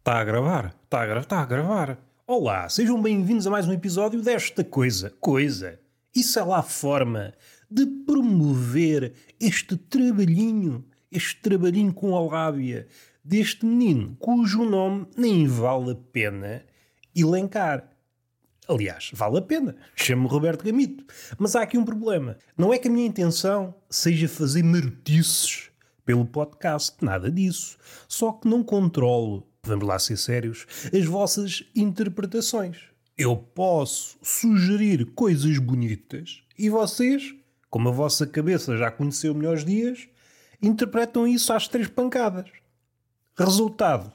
Está a gravar? Está a, gra tá a gravar. Olá, sejam bem-vindos a mais um episódio desta coisa. Coisa. Isso é lá a forma de promover este trabalhinho, este trabalhinho com a lábia deste menino cujo nome nem vale a pena elencar. Aliás, vale a pena. Chamo-me Roberto Gamito. Mas há aqui um problema. Não é que a minha intenção seja fazer marotices pelo podcast, nada disso. Só que não controlo, vamos lá ser sérios, as vossas interpretações. Eu posso sugerir coisas bonitas e vocês, como a vossa cabeça já conheceu melhores dias, interpretam isso às três pancadas. Resultado: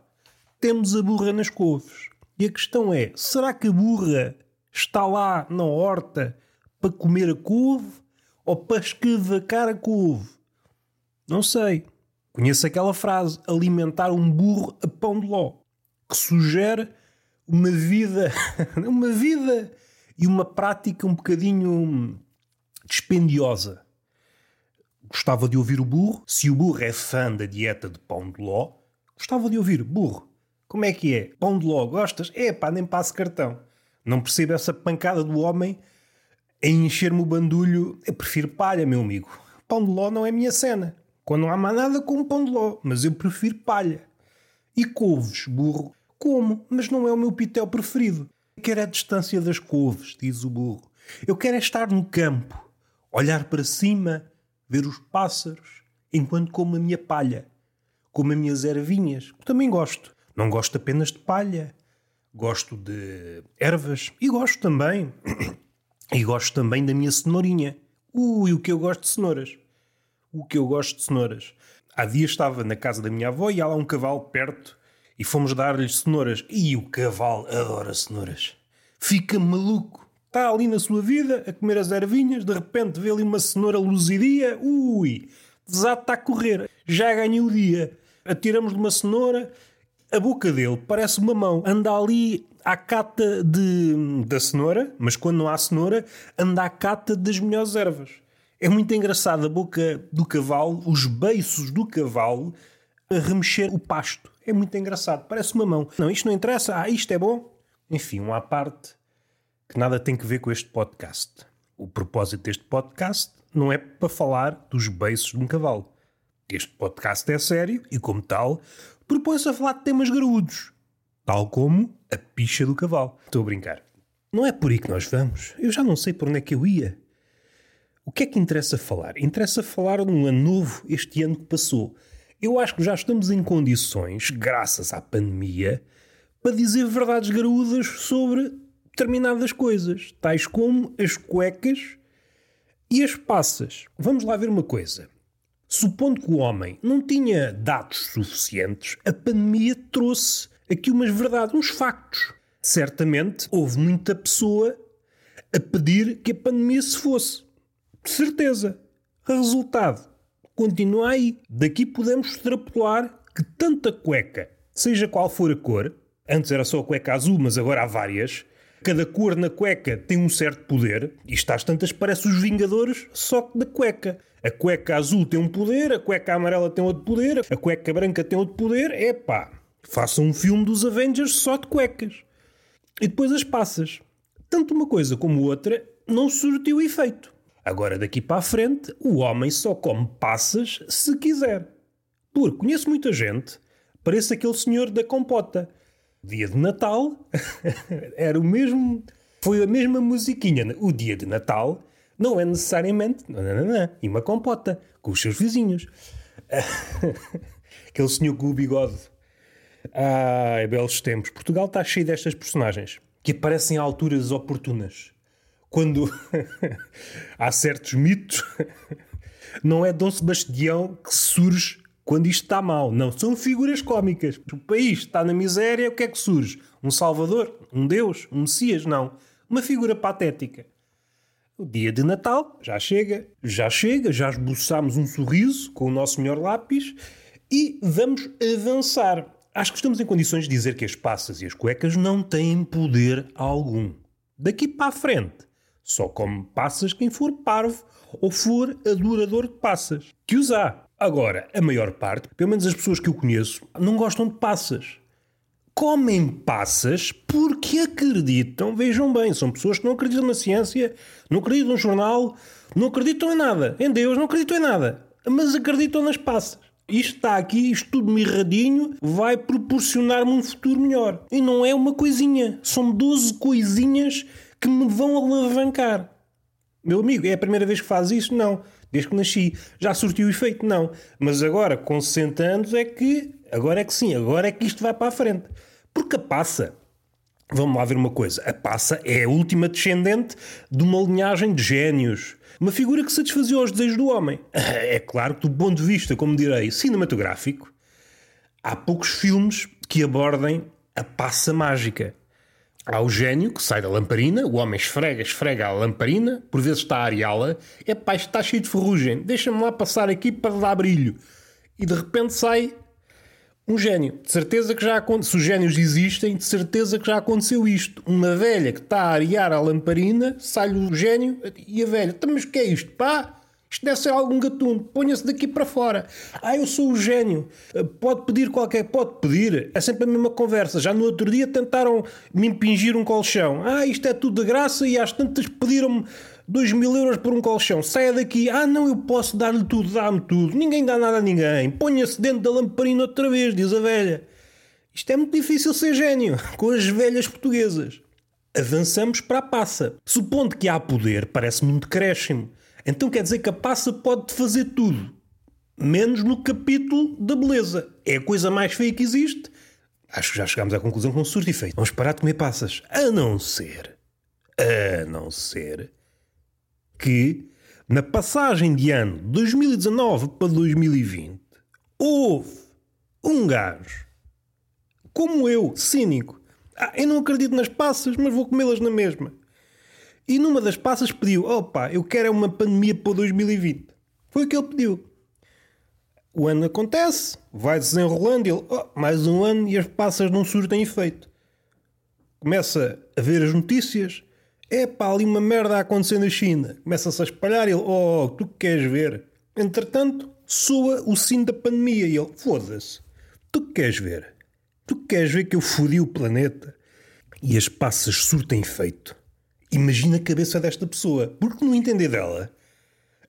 temos a burra nas couves. E a questão é: será que a burra está lá na horta para comer a couve ou para escavacar a couve? Não sei. Conheço aquela frase: alimentar um burro a pão de ló, que sugere uma vida, uma vida e uma prática um bocadinho dispendiosa. Gostava de ouvir o burro. Se o burro é fã da dieta de pão de ló, gostava de ouvir burro. Como é que é? Pão de ló, gostas? É pá, nem passo cartão. Não percebo essa pancada do homem em encher-me o bandulho. Eu prefiro palha, meu amigo. Pão de ló não é minha cena. Quando não há mais nada, como pão de ló. Mas eu prefiro palha. E couves, burro? Como, mas não é o meu pitel preferido. Quero a distância das couves, diz o burro. Eu quero é estar no campo, olhar para cima, ver os pássaros, enquanto como a minha palha, como as minhas ervinhas, que também gosto. Não gosto apenas de palha gosto de ervas e gosto também. e gosto também da minha cenourinha. Ui, o que eu gosto de cenouras. O que eu gosto de cenouras. Há dias estava na casa da minha avó e há lá um cavalo perto e fomos dar-lhe cenouras. E o cavalo adora cenouras. Fica maluco. Está ali na sua vida a comer as ervinhas, de repente vê ali uma cenoura luzidia. Ui, desata a correr. Já ganhei o dia. Atiramos de uma cenoura a boca dele parece uma mão. Anda ali à cata de, da cenoura, mas quando não há cenoura, anda à cata das melhores ervas. É muito engraçado a boca do cavalo, os beiços do cavalo a remexer o pasto. É muito engraçado, parece uma mão. Não, isto não interessa, ah, isto é bom. Enfim, uma parte que nada tem que ver com este podcast. O propósito deste podcast não é para falar dos beiços de um cavalo. Este podcast é sério e, como tal, propõe-se a falar de temas graúdos, tal como a picha do cavalo. Estou a brincar. Não é por aí que nós vamos. Eu já não sei por onde é que eu ia. O que é que interessa falar? Interessa falar de um ano novo, este ano que passou. Eu acho que já estamos em condições, graças à pandemia, para dizer verdades graúdas sobre determinadas coisas, tais como as cuecas e as passas. Vamos lá ver uma coisa. Supondo que o homem não tinha dados suficientes, a pandemia trouxe aqui umas verdades, uns factos. Certamente houve muita pessoa a pedir que a pandemia se fosse. Certeza. Resultado: continua aí. Daqui podemos extrapolar que tanta cueca, seja qual for a cor, antes era só a cueca azul, mas agora há várias, cada cor na cueca tem um certo poder, isto às tantas parece os Vingadores, só que da cueca. A cueca azul tem um poder, a cueca amarela tem outro poder, a cueca branca tem outro poder. Epá, façam um filme dos Avengers só de cuecas. E depois as passas. Tanto uma coisa como outra não surtiu efeito. Agora daqui para a frente, o homem só come passas se quiser. Porque conheço muita gente, parece aquele senhor da compota. Dia de Natal era o mesmo, foi a mesma musiquinha. O dia de Natal não é necessariamente não, não, não, e uma compota com os seus vizinhos. Aquele senhor com o bigode. Ai, belos tempos. Portugal está cheio destas personagens que aparecem a alturas oportunas. Quando há certos mitos, não é Dom Sebastião que surge quando isto está mal. Não, são figuras cómicas. O país está na miséria, o que é que surge? Um Salvador? Um Deus? Um Messias? Não. Uma figura patética. O dia de Natal já chega, já chega, já esboçámos um sorriso com o nosso melhor lápis e vamos avançar. Acho que estamos em condições de dizer que as passas e as cuecas não têm poder algum. Daqui para a frente, só come passas quem for parvo ou for adorador de passas. Que usar. Agora, a maior parte, pelo menos as pessoas que eu conheço, não gostam de passas. comem passas porque acreditam, vejam bem, são pessoas que não acreditam na ciência, não acreditam no jornal, não acreditam em nada, em Deus, não acreditam em nada, mas acreditam nas passas. Isto está aqui, isto tudo mirradinho, vai proporcionar-me um futuro melhor. E não é uma coisinha, são 12 coisinhas que me vão alavancar. Meu amigo, é a primeira vez que faz isso? Não. Desde que nasci. Já surtiu efeito? Não. Mas agora, com 60 anos, é que. Agora é que sim, agora é que isto vai para a frente. Porque a passa. Vamos lá ver uma coisa. A passa é a última descendente de uma linhagem de génios. Uma figura que satisfazia os desejos do homem. É claro que, do ponto de vista, como direi, cinematográfico, há poucos filmes que abordem a passa mágica. Há o gênio que sai da lamparina, o homem esfrega, esfrega a lamparina, por vezes está a areá-la, é pá, está cheio de ferrugem, deixa-me lá passar aqui para dar brilho. E de repente sai um gênio. De certeza que já aconteceu. Se os génios existem, de certeza que já aconteceu isto. Uma velha que está a arear a lamparina, sai-lhe o gênio e a velha. Então, mas o que é isto? Pá, isto deve ser algum gatuno. Ponha-se daqui para fora. Ah, eu sou o gênio. Pode pedir qualquer. Pode pedir. É sempre a mesma conversa. Já no outro dia tentaram me impingir um colchão. Ah, isto é tudo de graça e às tantas pediram-me 2 mil euros por um colchão, saia daqui, ah não, eu posso dar-lhe tudo, dá-me tudo, ninguém dá nada a ninguém, ponha-se dentro da lamparina outra vez, diz a velha. Isto é muito difícil ser gênio, com as velhas portuguesas. Avançamos para a passa. Supondo que há poder, parece-me um decréscimo. Então quer dizer que a passa pode fazer tudo, menos no capítulo da beleza. É a coisa mais feia que existe. Acho que já chegámos à conclusão com surto efeito. Vamos parar de comer passas. A não ser, a não ser que, na passagem de ano 2019 para 2020, houve um gajo, como eu, cínico, ah, eu não acredito nas passas, mas vou comê-las na mesma. E numa das passas pediu: opa, eu quero é uma pandemia para 2020. Foi o que ele pediu. O ano acontece, vai desenrolando, ele, oh, mais um ano e as passas não surtem efeito. Começa a ver as notícias, é pá, ali uma merda a acontecer na China. Começa-se a espalhar ele, oh, tu que queres ver? Entretanto, soa o sino da pandemia e ele, foda-se, tu que queres ver? Tu que queres ver que eu fodi o planeta? E as passas surtem efeito. Imagina a cabeça desta pessoa, porque no entender dela,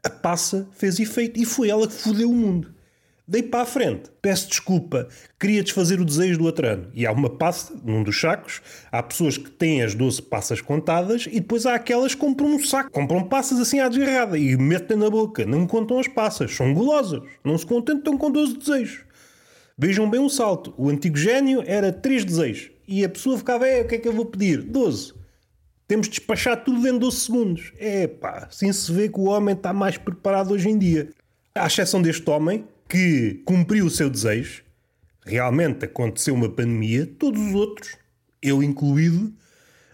a passa fez efeito e foi ela que fodeu o mundo dei para a frente. Peço desculpa, queria desfazer o desejo do outro ano. E há uma passa num dos sacos, há pessoas que têm as 12 passas contadas e depois há aquelas que compram um saco, compram passas assim à desgarrada e metem na boca. Não contam as passas, são golosas, não se contentam com 12 desejos. Vejam bem um salto. O antigo gênio era 3 desejos e a pessoa ficava, é, o que é que eu vou pedir? 12. Temos de despachar tudo dentro de 12 segundos. É pá, assim se vê que o homem está mais preparado hoje em dia. À exceção deste homem, que cumpriu o seu desejo, realmente aconteceu uma pandemia, todos os outros, eu incluído,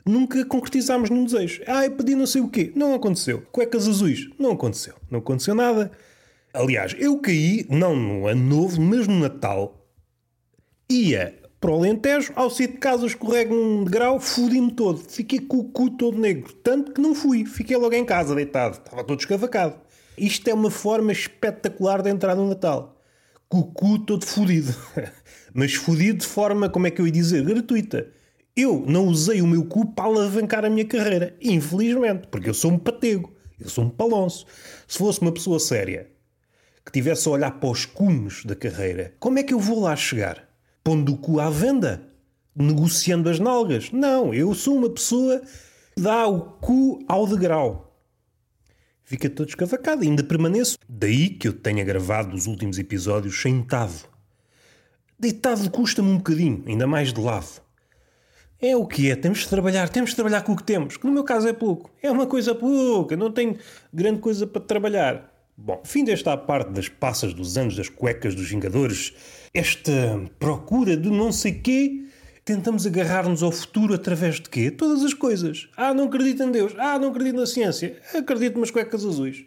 nunca concretizámos nenhum desejo. Ah, eu pedi não sei o quê. Não aconteceu. Cuecas azuis. Não aconteceu. Não aconteceu nada. Aliás, eu caí, não no ano novo, mas no Natal, ia para o Alentejo, ao sair de casa escorrego um degrau, fodi-me todo. Fiquei com o cu todo negro. Tanto que não fui. Fiquei logo em casa, deitado. Estava todo escavacado. Isto é uma forma espetacular de entrar no Natal. Com o cu todo fodido. Mas fodido de forma, como é que eu ia dizer, gratuita. Eu não usei o meu cu para alavancar a minha carreira. Infelizmente, porque eu sou um patego. Eu sou um palonço. Se fosse uma pessoa séria, que tivesse a olhar para os cumes da carreira, como é que eu vou lá chegar? Pondo o cu à venda? Negociando as nalgas? Não, eu sou uma pessoa que dá o cu ao degrau fica todo escavacado. Ainda permaneço. Daí que eu tenha gravado os últimos episódios sentado. Deitado custa-me um bocadinho, ainda mais de lado. É o que é, temos de trabalhar, temos de trabalhar com o que temos, que no meu caso é pouco. É uma coisa pouca, não tenho grande coisa para trabalhar. Bom, fim desta parte das passas dos anos das cuecas dos Vingadores, esta procura de não sei quê, tentamos agarrar-nos ao futuro através de quê? Todas as coisas. Ah, não acredito em Deus. Ah, não acredito na ciência. Acredito nas cuecas azuis.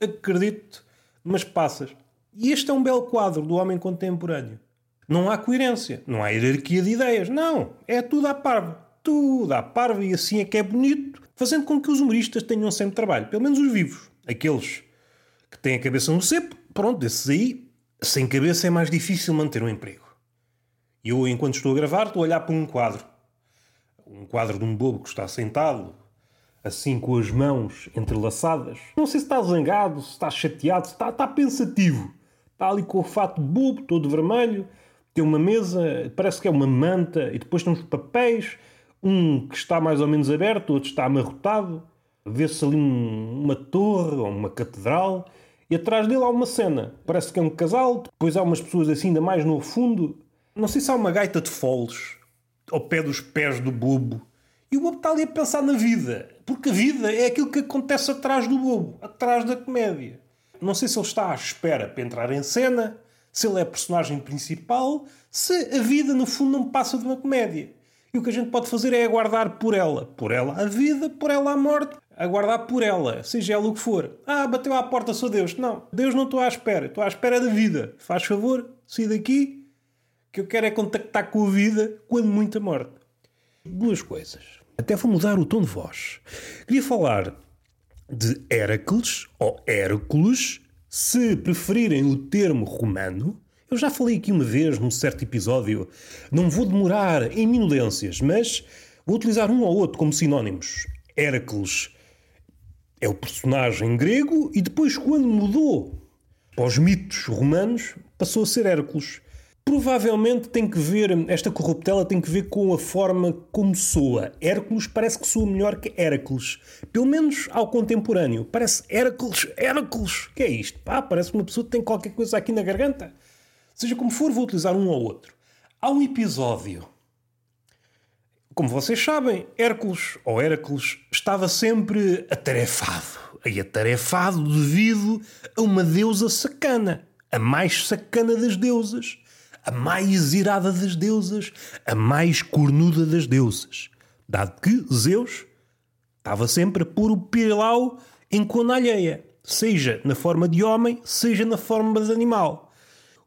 Acredito nas passas. E este é um belo quadro do homem contemporâneo. Não há coerência, não há hierarquia de ideias. Não, é tudo à parva. Tudo à parva e assim é que é bonito, fazendo com que os humoristas tenham sempre trabalho. Pelo menos os vivos. Aqueles que têm a cabeça no cepo, pronto, esses aí, sem cabeça é mais difícil manter um emprego. E eu, enquanto estou a gravar, estou a olhar para um quadro. Um quadro de um bobo que está sentado, assim com as mãos entrelaçadas. Não sei se está zangado, se está chateado, se está, está pensativo. Está ali com o fato bobo, todo vermelho. Tem uma mesa, parece que é uma manta, e depois tem uns papéis. Um que está mais ou menos aberto, outro está amarrotado. Vê-se ali um, uma torre ou uma catedral. E atrás dele há uma cena. Parece que é um casal. Depois há umas pessoas assim ainda mais no fundo. Não sei se há uma gaita de foles ao pé dos pés do bobo. E o bobo está ali a pensar na vida. Porque a vida é aquilo que acontece atrás do bobo, atrás da comédia. Não sei se ele está à espera para entrar em cena, se ele é a personagem principal, se a vida no fundo não passa de uma comédia. E o que a gente pode fazer é aguardar por ela. Por ela a vida, por ela a morte. Aguardar por ela, seja ela o que for. Ah, bateu à porta, sou Deus. Não, Deus não estou à espera. Estou à espera da vida. Faz favor, saí daqui, que eu quero é contactar com a vida quando muita morte. Duas coisas. Até vou mudar o tom de voz. Queria falar de Hércules, ou Hércules, se preferirem o termo romano. Eu já falei aqui uma vez, num certo episódio. Não vou demorar em minudências, mas vou utilizar um ou outro como sinónimos. Hércules é o personagem grego e depois, quando mudou para os mitos romanos, passou a ser Hércules. Provavelmente tem que ver, esta corruptela tem que ver com a forma como soa. Hércules parece que soa melhor que Hércules. Pelo menos ao contemporâneo. Parece Hércules, Hércules. que é isto? Pá, parece uma pessoa que tem qualquer coisa aqui na garganta. Seja como for, vou utilizar um ou outro. Há um episódio. Como vocês sabem, Hércules, ou Hércules, estava sempre atarefado. E atarefado devido a uma deusa sacana. A mais sacana das deusas a mais irada das deusas, a mais cornuda das deusas, dado que Zeus estava sempre a pôr o pilau em cona alheia, seja na forma de homem, seja na forma de animal.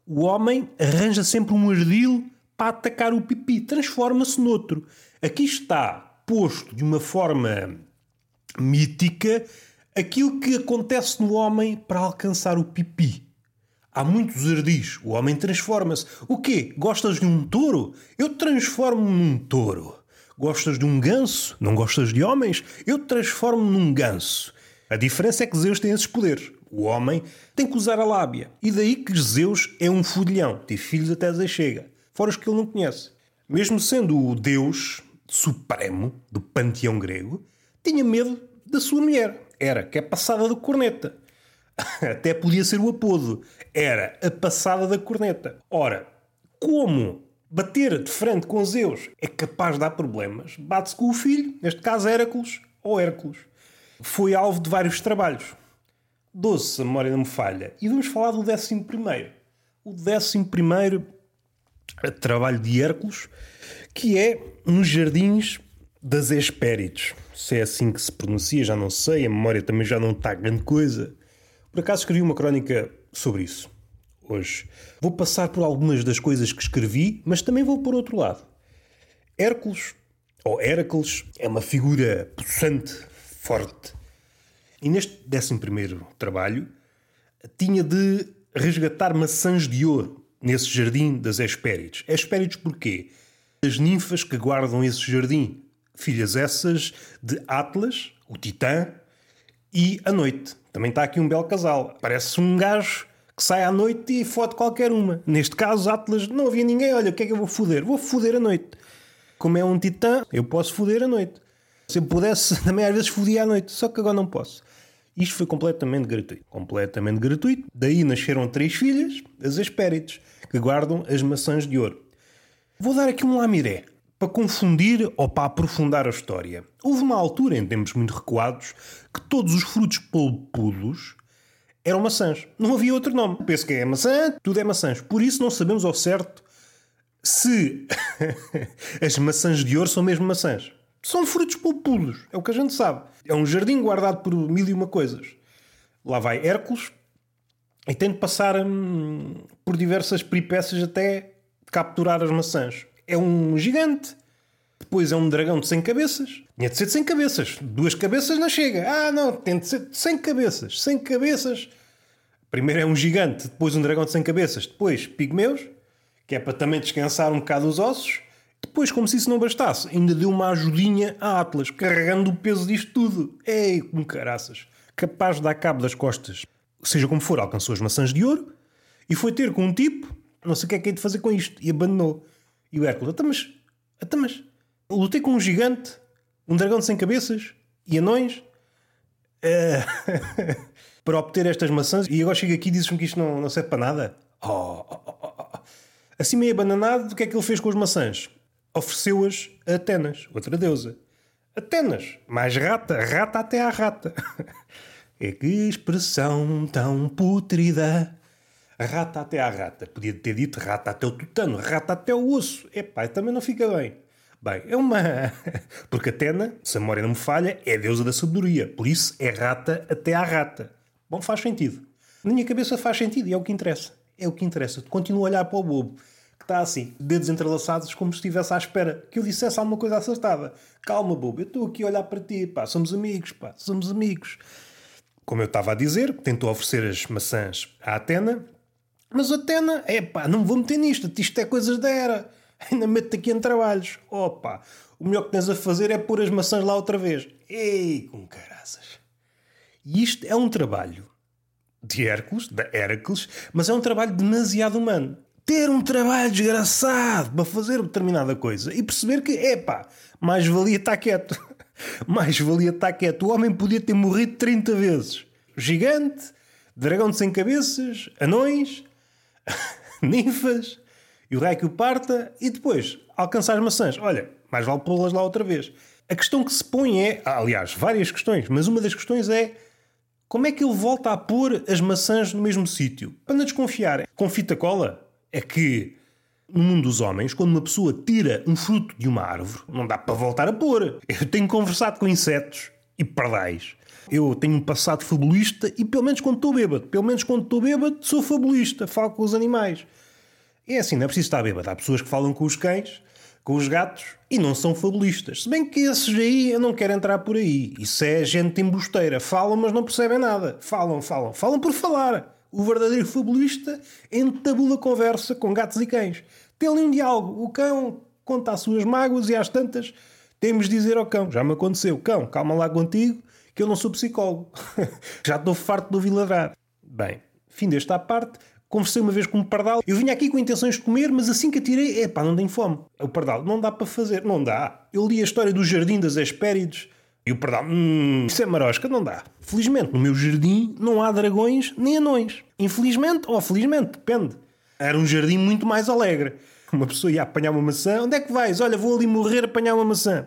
O homem arranja sempre um ardil para atacar o pipi, transforma-se noutro. Aqui está posto de uma forma mítica aquilo que acontece no homem para alcançar o pipi. Há muitos ardis. O homem transforma-se. O quê? Gostas de um touro? Eu transformo-me num touro. Gostas de um ganso? Não gostas de homens? Eu transformo-me num ganso. A diferença é que Zeus tem esses poderes. O homem tem que usar a lábia. E daí que Zeus é um fudilhão. Tem filhos até Zeus chega. Fora os que ele não conhece. Mesmo sendo o deus supremo do panteão grego, tinha medo da sua mulher. Era que é passada do corneta. Até podia ser o apodo. Era a passada da corneta. Ora, como bater de frente com Zeus é capaz de dar problemas, bate-se com o filho, neste caso Hércules ou Hércules. Foi alvo de vários trabalhos. Doce, a memória não me falha. E vamos falar do décimo primeiro. O décimo primeiro trabalho de Hércules, que é nos jardins das Hespérides. Se é assim que se pronuncia, já não sei, a memória também já não está grande coisa. Por acaso escrevi uma crónica sobre isso, hoje. Vou passar por algumas das coisas que escrevi, mas também vou por outro lado. Hércules, ou Hércules, é uma figura possante, forte. E neste 11 trabalho, tinha de resgatar maçãs de ouro nesse jardim das Hespérides. Hespérides porquê? As ninfas que guardam esse jardim. Filhas essas de Atlas, o Titã, e a noite. Também está aqui um belo casal. Parece um gajo que sai à noite e fode qualquer uma. Neste caso, Atlas, não havia ninguém. Olha, o que é que eu vou foder? Vou foder a noite. Como é um titã, eu posso foder a noite. Se eu pudesse, também às vezes fodia à noite. Só que agora não posso. Isto foi completamente gratuito. Completamente gratuito. Daí nasceram três filhas, as Hespérides, que guardam as maçãs de ouro. Vou dar aqui um lamiré para confundir ou para aprofundar a história. Houve uma altura, em tempos muito recuados, que todos os frutos polpudos eram maçãs. Não havia outro nome. Penso que é maçã, tudo é maçãs. Por isso não sabemos ao certo se as maçãs de ouro são mesmo maçãs. São frutos polpudos, é o que a gente sabe. É um jardim guardado por mil e uma coisas. Lá vai Hércules e tem de passar hum, por diversas peripécias até capturar as maçãs é um gigante. Depois é um dragão de 100 cabeças. Tinha de ser de 100 cabeças. Duas cabeças não chega. Ah, não, tem de ser de 100 cabeças. 100 cabeças. Primeiro é um gigante, depois um dragão de 100 cabeças, depois pigmeus, que é para também descansar um bocado os ossos. Depois, como se isso não bastasse, ainda deu uma ajudinha a Atlas, carregando o peso disto tudo. Ei, com caraças. Capaz de dar cabo das costas. Seja como for, alcançou as maçãs de ouro e foi ter com um tipo, não sei o que é que é de fazer com isto, e abandonou. E o Hércules, até mas, até mas, lutei com um gigante, um dragão 100 cabeças e anões uh, para obter estas maçãs e agora chega aqui e dizes-me que isto não, não serve para nada. Oh, oh, oh, oh. Assim meio abananado, o que é que ele fez com as maçãs? Ofereceu-as a Atenas, outra deusa. Atenas, mais rata, rata até à rata. é que expressão tão putrida. Rata até à rata. Podia ter dito rata até o tutano, rata até o osso. Epá, também não fica bem. Bem, é uma. Porque Atena, se a memória não me falha, é deusa da sabedoria. Por isso é rata até à rata. Bom, faz sentido. Na minha cabeça faz sentido e é o que interessa. É o que interessa. Continuo a olhar para o bobo, que está assim, dedos entrelaçados, como se estivesse à espera que eu dissesse alguma coisa acertada. Calma, bobo, eu estou aqui a olhar para ti, pá, somos amigos, pá, somos amigos. Como eu estava a dizer, tentou oferecer as maçãs à Atena, mas Atena, é pá, não me vou meter nisto, isto é coisas da era. Ainda meto-te aqui em trabalhos. Opa, o melhor que tens a fazer é pôr as maçãs lá outra vez. Ei, com caraças. E isto é um trabalho de Hércules, da Hércules, mas é um trabalho demasiado humano. Ter um trabalho desgraçado para fazer determinada coisa e perceber que, epá, mais valia estar quieto. mais valia estar quieto. O homem podia ter morrido 30 vezes. Gigante, dragão de 100 cabeças, anões, ninfas, e o raio que o parta, e depois alcançar as maçãs. Olha, mais vale pô-las lá outra vez. A questão que se põe é, aliás, várias questões, mas uma das questões é como é que ele volta a pôr as maçãs no mesmo sítio? Para não desconfiar. Com fita cola? É que no mundo dos homens, quando uma pessoa tira um fruto de uma árvore, não dá para voltar a pôr. Eu tenho conversado com insetos e pardais. Eu tenho um passado fabulista e pelo menos quando estou bêbado, pelo menos quando estou bêbado, sou fabulista, falo com os animais. É assim, não é preciso estar bêbado. Há pessoas que falam com os cães com os gatos e não são fabulistas. Se bem que esses aí eu não quero entrar por aí. Isso é gente embusteira. Falam, mas não percebem nada. Falam, falam. Falam por falar. O verdadeiro fabulista entabula conversa com gatos e cães. Tem ali um diálogo. O cão conta as suas mágoas e às tantas temos de dizer ao cão: Já me aconteceu, cão, calma lá contigo, que eu não sou psicólogo. Já estou farto de ouvir ladrar. Bem, fim desta parte. Conversei uma vez com um pardal. Eu vinha aqui com intenções de comer, mas assim que atirei, é pá, não tenho fome. O pardal, não dá para fazer. Não dá. Eu li a história do jardim das Hespérides e o pardal, hum, isso é marosca, não dá. Felizmente, no meu jardim não há dragões nem anões. Infelizmente ou felizmente, depende. Era um jardim muito mais alegre. Uma pessoa ia apanhar uma maçã. Onde é que vais? Olha, vou ali morrer apanhar uma maçã.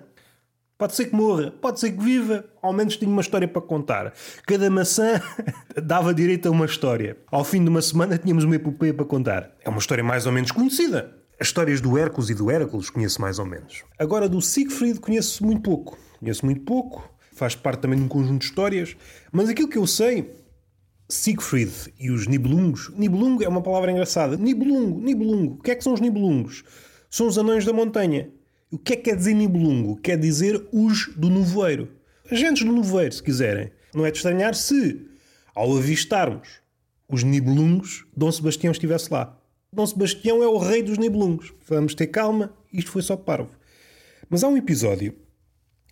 Pode ser que morra, pode ser que viva, ao menos tinha uma história para contar. Cada maçã dava direito a uma história. Ao fim de uma semana tínhamos uma epopeia para contar. É uma história mais ou menos conhecida. As histórias do Hércules e do Hércules conheço mais ou menos. Agora do Siegfried conheço muito pouco. Conheço muito pouco, faz parte também de um conjunto de histórias, mas aquilo que eu sei, Siegfried e os Nibelungos. Nibelungo é uma palavra engraçada. Nibelungo, Nibelungo. O que é que são os Nibelungos? São os anões da montanha. O que é que quer dizer Nibelungo? Quer dizer os do nevoeiro. Agentes do nevoeiro, se quiserem. Não é de estranhar se, ao avistarmos os Nibelungos, Dom Sebastião estivesse lá. Dom Sebastião é o rei dos Nibelungos. Vamos ter calma, isto foi só parvo. Mas há um episódio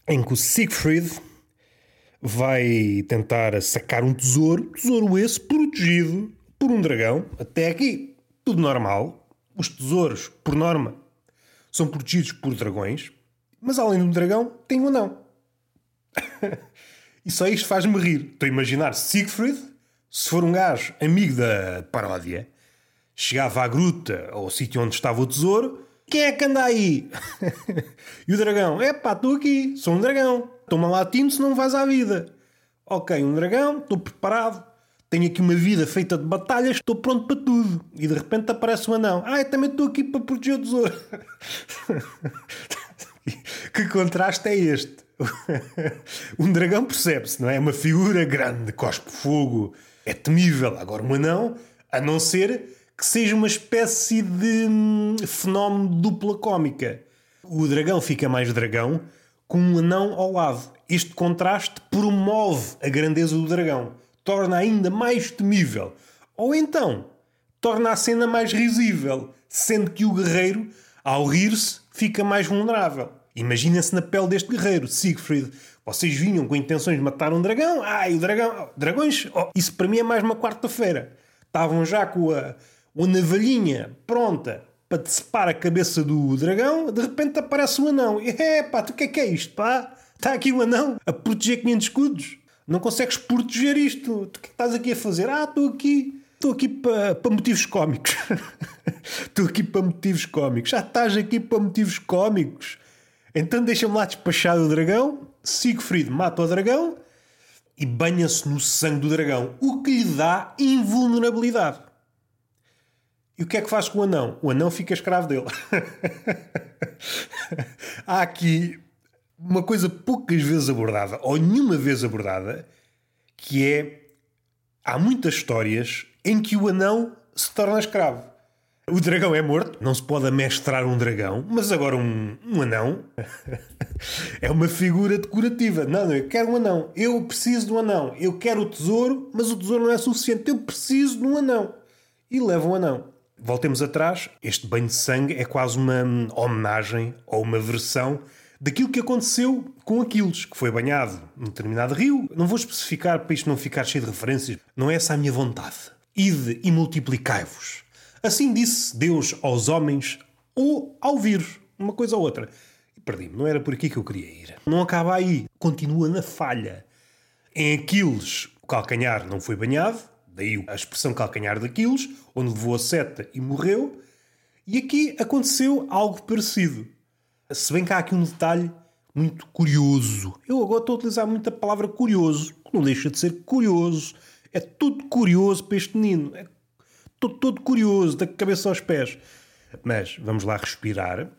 em que o Siegfried vai tentar sacar um tesouro, tesouro esse protegido por um dragão. Até aqui, tudo normal. Os tesouros, por norma, são protegidos por dragões, mas além do dragão, tem um anão. e só isto faz-me rir. Estou a imaginar Siegfried, se for um gajo amigo da paródia, chegava à gruta ou ao sítio onde estava o tesouro. Quem é que anda aí? e o dragão? É pá, estou aqui, sou um dragão. Toma latino se não vais à vida. Ok, um dragão, estou preparado tenho aqui uma vida feita de batalhas, estou pronto para tudo. E de repente aparece um anão. Ah, eu também estou aqui para proteger o tesouro. que contraste é este? um dragão percebe-se, não é? É uma figura grande, cospe fogo, é temível. Agora, um anão, a não ser que seja uma espécie de hum, fenómeno dupla cómica. O dragão fica mais dragão com um anão ao lado. Este contraste promove a grandeza do dragão torna ainda mais temível. Ou então, torna a cena mais risível, sendo que o guerreiro, ao rir-se, fica mais vulnerável. Imaginem-se na pele deste guerreiro, Siegfried. Vocês vinham com intenções de matar um dragão? Ai, o dragão. Dragões? Oh, isso para mim é mais uma quarta-feira. Estavam já com a, a navalhinha pronta para decepar a cabeça do dragão. De repente aparece um anão. E é pá, tu o que é que é isto, pá? Está aqui um anão a proteger 500 escudos. Não consegues proteger isto. Tu o que é estás aqui a fazer? Ah, estou aqui. Estou aqui para, para motivos cómicos. Estou aqui para motivos cómicos. Já estás aqui para motivos cómicos. Então deixa-me lá despachar o dragão. Siegfried mata o dragão e banha-se no sangue do dragão, o que lhe dá invulnerabilidade. E o que é que faz com o anão? O anão fica escravo dele. Há aqui uma coisa poucas vezes abordada, ou nenhuma vez abordada, que é há muitas histórias em que o anão se torna escravo. O dragão é morto, não se pode amestrar um dragão, mas agora um, um anão é uma figura decorativa. Não, não, eu quero um anão, eu preciso de um anão, eu quero o tesouro, mas o tesouro não é suficiente, eu preciso de um anão. E leva um anão. Voltemos atrás, este banho de sangue é quase uma homenagem ou uma versão daquilo que aconteceu com Aquiles, que foi banhado num determinado rio. Não vou especificar para isto não ficar cheio de referências, não é essa a minha vontade. Ide e multiplicai-vos Assim disse Deus aos homens ou ao vírus, uma coisa ou outra. E perdi-me, não era por aqui que eu queria ir. Não acaba aí, continua na falha. Em Aquiles, o calcanhar não foi banhado, daí a expressão calcanhar de Aquiles, onde levou a seta e morreu. E aqui aconteceu algo parecido. Se bem que há aqui um detalhe muito curioso. Eu agora estou a utilizar muito a palavra curioso, que não deixa de ser curioso. É tudo curioso para este menino. É Estou todo curioso, da cabeça aos pés. Mas vamos lá respirar.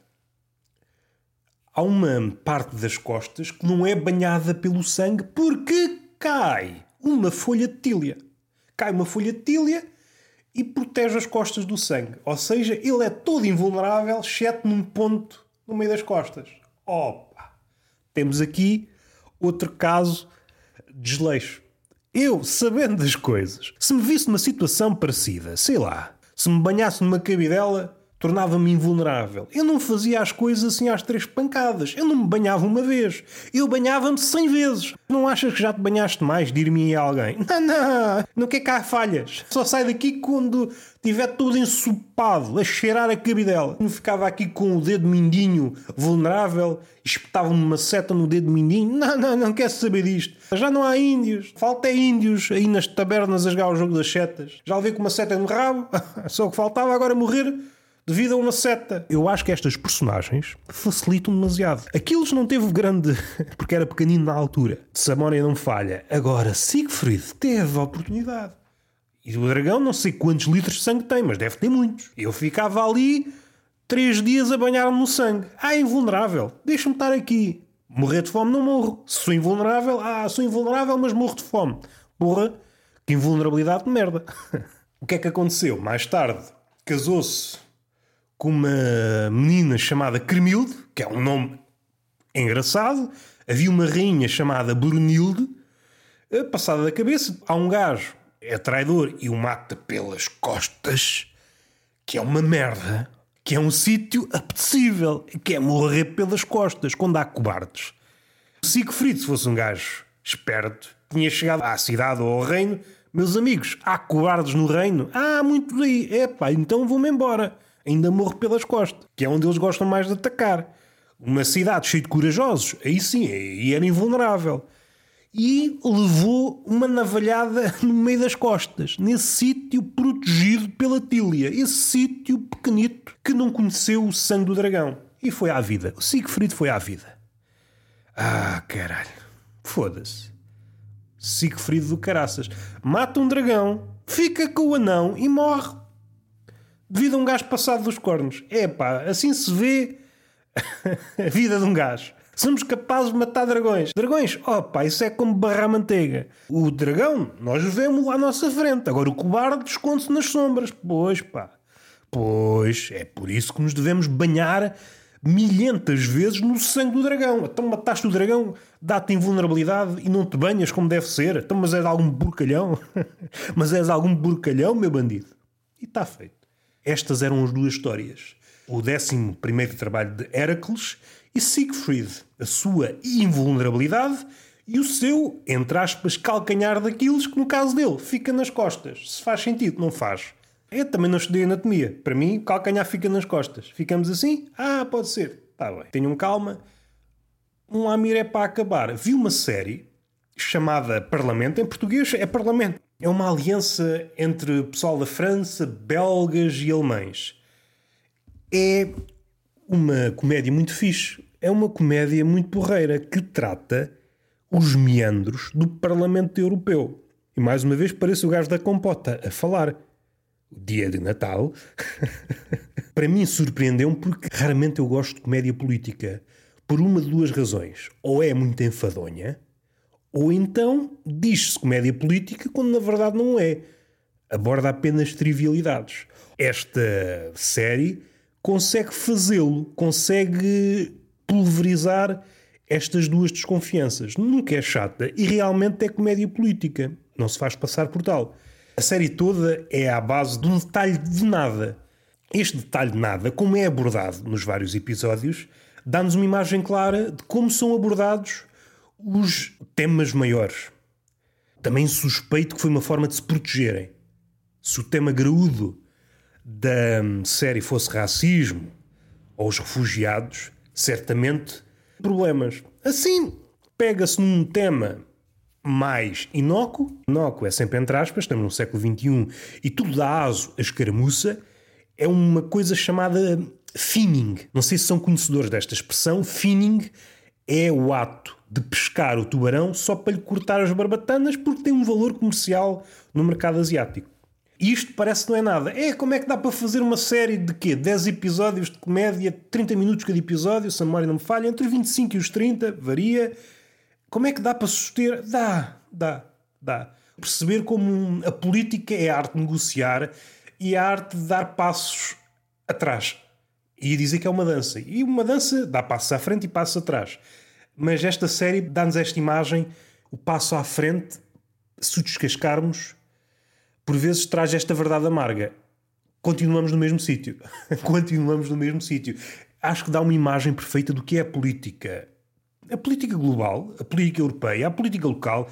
Há uma parte das costas que não é banhada pelo sangue porque cai uma folha de tília. Cai uma folha de tília e protege as costas do sangue. Ou seja, ele é todo invulnerável, exceto num ponto no meio das costas. Opa! Temos aqui outro caso de desleixo. Eu, sabendo das coisas, se me visse numa situação parecida, sei lá, se me banhasse numa cabidela, tornava-me invulnerável. Eu não fazia as coisas assim às três pancadas. Eu não me banhava uma vez. Eu banhava-me cem vezes. Não achas que já te banhaste mais? Dir-me a alguém. Não, não. Não quer cá falhas. Só sai daqui quando estiver todo ensopado, a cheirar a cabidela. Não ficava aqui com o dedo mindinho vulnerável, espetava-me uma seta no dedo mindinho. Não, não, não quer saber disto. Já não há índios. Falta é índios aí nas tabernas a jogar o jogo das setas. Já levei com uma seta no rabo. Só o que faltava agora morrer devido a uma seta. Eu acho que estas personagens facilitam demasiado. Aquiles não teve grande. porque era pequenino na altura. Se não falha. Agora, Siegfried teve a oportunidade. E o dragão não sei quantos litros de sangue tem, mas deve ter muitos. Eu ficava ali três dias a banhar-me no sangue. Ah, invulnerável. Deixa-me estar aqui. Morrer de fome não morro. Sou invulnerável, ah, sou invulnerável, mas morro de fome. Porra, que invulnerabilidade de merda. o que é que aconteceu? Mais tarde, casou-se com uma menina chamada Cremilde, que é um nome engraçado. Havia uma rainha chamada Brunilde. Eh, passada da cabeça, há um gajo, é traidor e o mata pelas costas, que é uma merda, que é um sítio apetecível, que é morrer pelas costas, quando há cobardes. Siegfried, se fosse um gajo esperto, tinha chegado à cidade ou ao reino. Meus amigos, há cobardes no reino? Ah, muito daí. Epá, então vou-me embora ainda morre pelas costas, que é onde eles gostam mais de atacar. Uma cidade cheia de corajosos, aí sim, aí era invulnerável. E levou uma navalhada no meio das costas, nesse sítio protegido pela Tília, esse sítio pequenito que não conheceu o sangue do dragão. E foi à vida. O Siegfried foi à vida. Ah, caralho. Foda-se. Siegfried do caraças. Mata um dragão, fica com o anão e morre devido a um gajo passado dos cornos. É pá, assim se vê a vida de um gajo. Somos capazes de matar dragões. Dragões, oh pá, isso é como barrar manteiga. O dragão, nós vemos lá à nossa frente. Agora o cobarde esconde-se nas sombras. Pois pá. Pois, é por isso que nos devemos banhar milhentas vezes no sangue do dragão. Então mataste o dragão, dá-te invulnerabilidade e não te banhas como deve ser. Então, mas és algum burcalhão? mas és algum burcalhão, meu bandido? E está feito. Estas eram as duas histórias. O décimo primeiro trabalho de Heracles e Siegfried, a sua invulnerabilidade e o seu, entre aspas, calcanhar daqueles que, no caso dele, fica nas costas. Se faz sentido, não faz. Eu também não estudei anatomia. Para mim, calcanhar fica nas costas. Ficamos assim? Ah, pode ser. Está bem. Tenham calma. Um Amir é para acabar. Vi uma série chamada Parlamento. Em português é Parlamento. É uma aliança entre pessoal da França, belgas e alemães. É uma comédia muito fixe. É uma comédia muito porreira que trata os meandros do Parlamento Europeu. E mais uma vez parece o gajo da compota a falar. O dia de Natal. Para mim surpreendeu-me porque raramente eu gosto de comédia política. Por uma de duas razões. Ou é muito enfadonha, ou então diz-se comédia política quando na verdade não é. Aborda apenas trivialidades. Esta série consegue fazê-lo, consegue pulverizar estas duas desconfianças. Nunca é chata e realmente é comédia política. Não se faz passar por tal. A série toda é à base de um detalhe de nada. Este detalhe de nada, como é abordado nos vários episódios, dá-nos uma imagem clara de como são abordados os temas maiores. Também suspeito que foi uma forma de se protegerem. Se o tema graúdo da série fosse racismo ou os refugiados, certamente problemas. Assim, pega-se num tema mais inócuo, inócuo é sempre entre aspas, estamos no século XXI e tudo dá aso à escaramuça, é uma coisa chamada finning. Não sei se são conhecedores desta expressão. Finning é o ato de pescar o tubarão só para lhe cortar as barbatanas porque tem um valor comercial no mercado asiático. Isto parece que não é nada. É, como é que dá para fazer uma série de quê? 10 episódios de comédia, 30 minutos cada episódio, se a memória não me falha, entre os 25 e os 30, varia. Como é que dá para suster? Dá, dá, dá. Perceber como a política é a arte de negociar e a arte de dar passos atrás. E dizer que é uma dança. E uma dança dá passos à frente e passos atrás. Mas esta série dá-nos esta imagem, o passo à frente, se o descascarmos, por vezes traz esta verdade amarga. Continuamos no mesmo sítio. Continuamos no mesmo sítio. Acho que dá uma imagem perfeita do que é a política. A política global, a política europeia, a política local,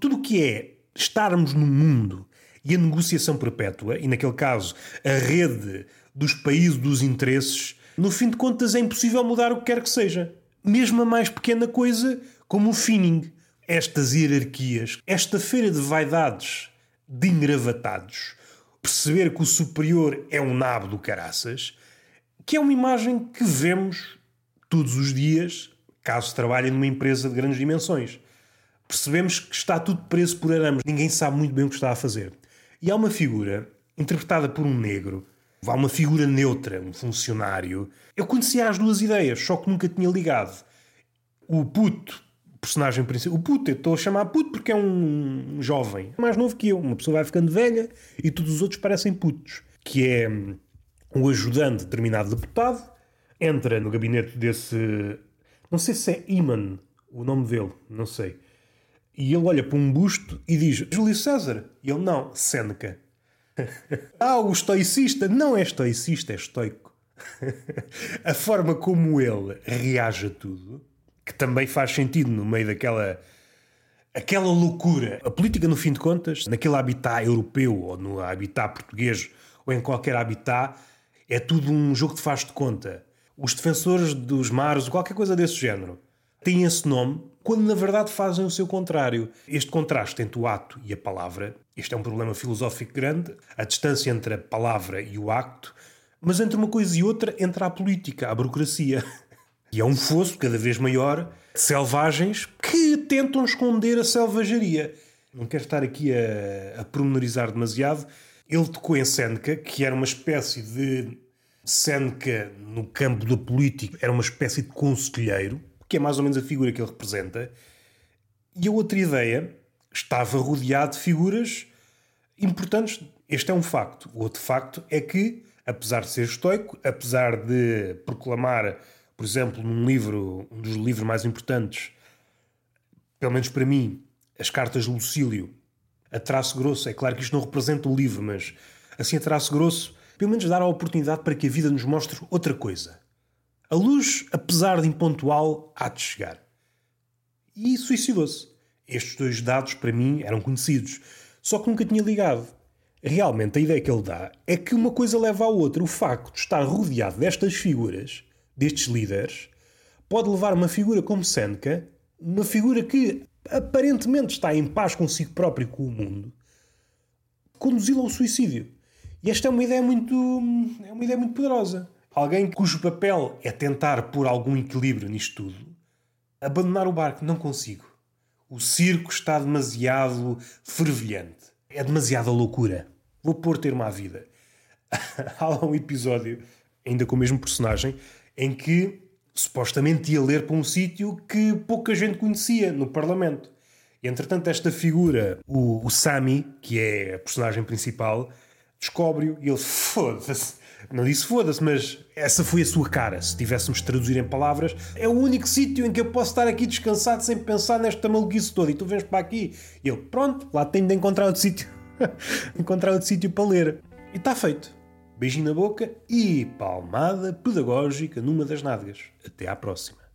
tudo o que é estarmos no mundo e a negociação perpétua, e naquele caso a rede dos países dos interesses, no fim de contas é impossível mudar o que quer que seja. Mesmo a mais pequena coisa, como o finning. Estas hierarquias, esta feira de vaidades de engravatados, perceber que o superior é um nabo do caraças, que é uma imagem que vemos todos os dias, caso trabalhem numa empresa de grandes dimensões. Percebemos que está tudo preso por arames, ninguém sabe muito bem o que está a fazer. E há uma figura, interpretada por um negro, há uma figura neutra, um funcionário. Eu conhecia as duas ideias, só que nunca tinha ligado. O puto personagem principal. O puto, eu estou a chamar puto porque é um jovem, mais novo que eu. Uma pessoa vai ficando velha e todos os outros parecem putos. Que é um, ajudante de determinado deputado, entra no gabinete desse. Não sei se é Iman o nome dele, não sei. E ele olha para um busto e diz: Júlio César. E ele: Não, Seneca. ah, o estoicista. Não é estoicista, é estoico. a forma como ele reage a tudo que também faz sentido no meio daquela aquela loucura. A política, no fim de contas, naquele habitat europeu ou no habitat português ou em qualquer habitat, é tudo um jogo de faz de conta. Os defensores dos mares, qualquer coisa desse género, têm esse nome quando na verdade fazem o seu contrário. Este contraste entre o ato e a palavra, este é um problema filosófico grande, a distância entre a palavra e o acto, mas entre uma coisa e outra entra a política, a burocracia. E é um fosso cada vez maior de selvagens que tentam esconder a selvageria. Não quero estar aqui a, a pormenorizar demasiado. Ele tocou em Seneca, que era uma espécie de. Seneca, no campo da política, era uma espécie de conselheiro, que é mais ou menos a figura que ele representa. E a outra ideia estava rodeado de figuras importantes. Este é um facto. O outro facto é que, apesar de ser estoico, apesar de proclamar por exemplo, num livro, um dos livros mais importantes, pelo menos para mim, as cartas de Lucílio, a traço grosso, é claro que isto não representa o livro, mas assim a traço grosso, pelo menos dar a oportunidade para que a vida nos mostre outra coisa. A luz, apesar de impontual, há de chegar. E suicidou-se. Estes dois dados, para mim, eram conhecidos, só que nunca tinha ligado. Realmente, a ideia que ele dá é que uma coisa leva à outra. O facto de estar rodeado destas figuras, destes líderes, pode levar uma figura como Seneca, uma figura que aparentemente está em paz consigo próprio e com o mundo, conduzi-lo ao suicídio. E esta é uma ideia muito, é uma ideia muito poderosa. Alguém cujo papel é tentar pôr algum equilíbrio nisto tudo, abandonar o barco, não consigo. O circo está demasiado fervilhante. É demasiada loucura. Vou pôr termo à vida. Há um episódio, ainda com o mesmo personagem, em que supostamente ia ler para um sítio que pouca gente conhecia no Parlamento. Entretanto, esta figura, o, o Sami, que é a personagem principal, descobre-o e ele foda-se. Não disse foda-se, mas essa foi a sua cara. Se tivéssemos de traduzir em palavras, é o único sítio em que eu posso estar aqui descansado sem pensar nesta maluquice toda. E tu vens para aqui. E ele, pronto, lá tenho de encontrar outro sítio. encontrar outro sítio para ler. E está feito. Beijinho na boca e palmada pedagógica numa das nádegas. Até à próxima.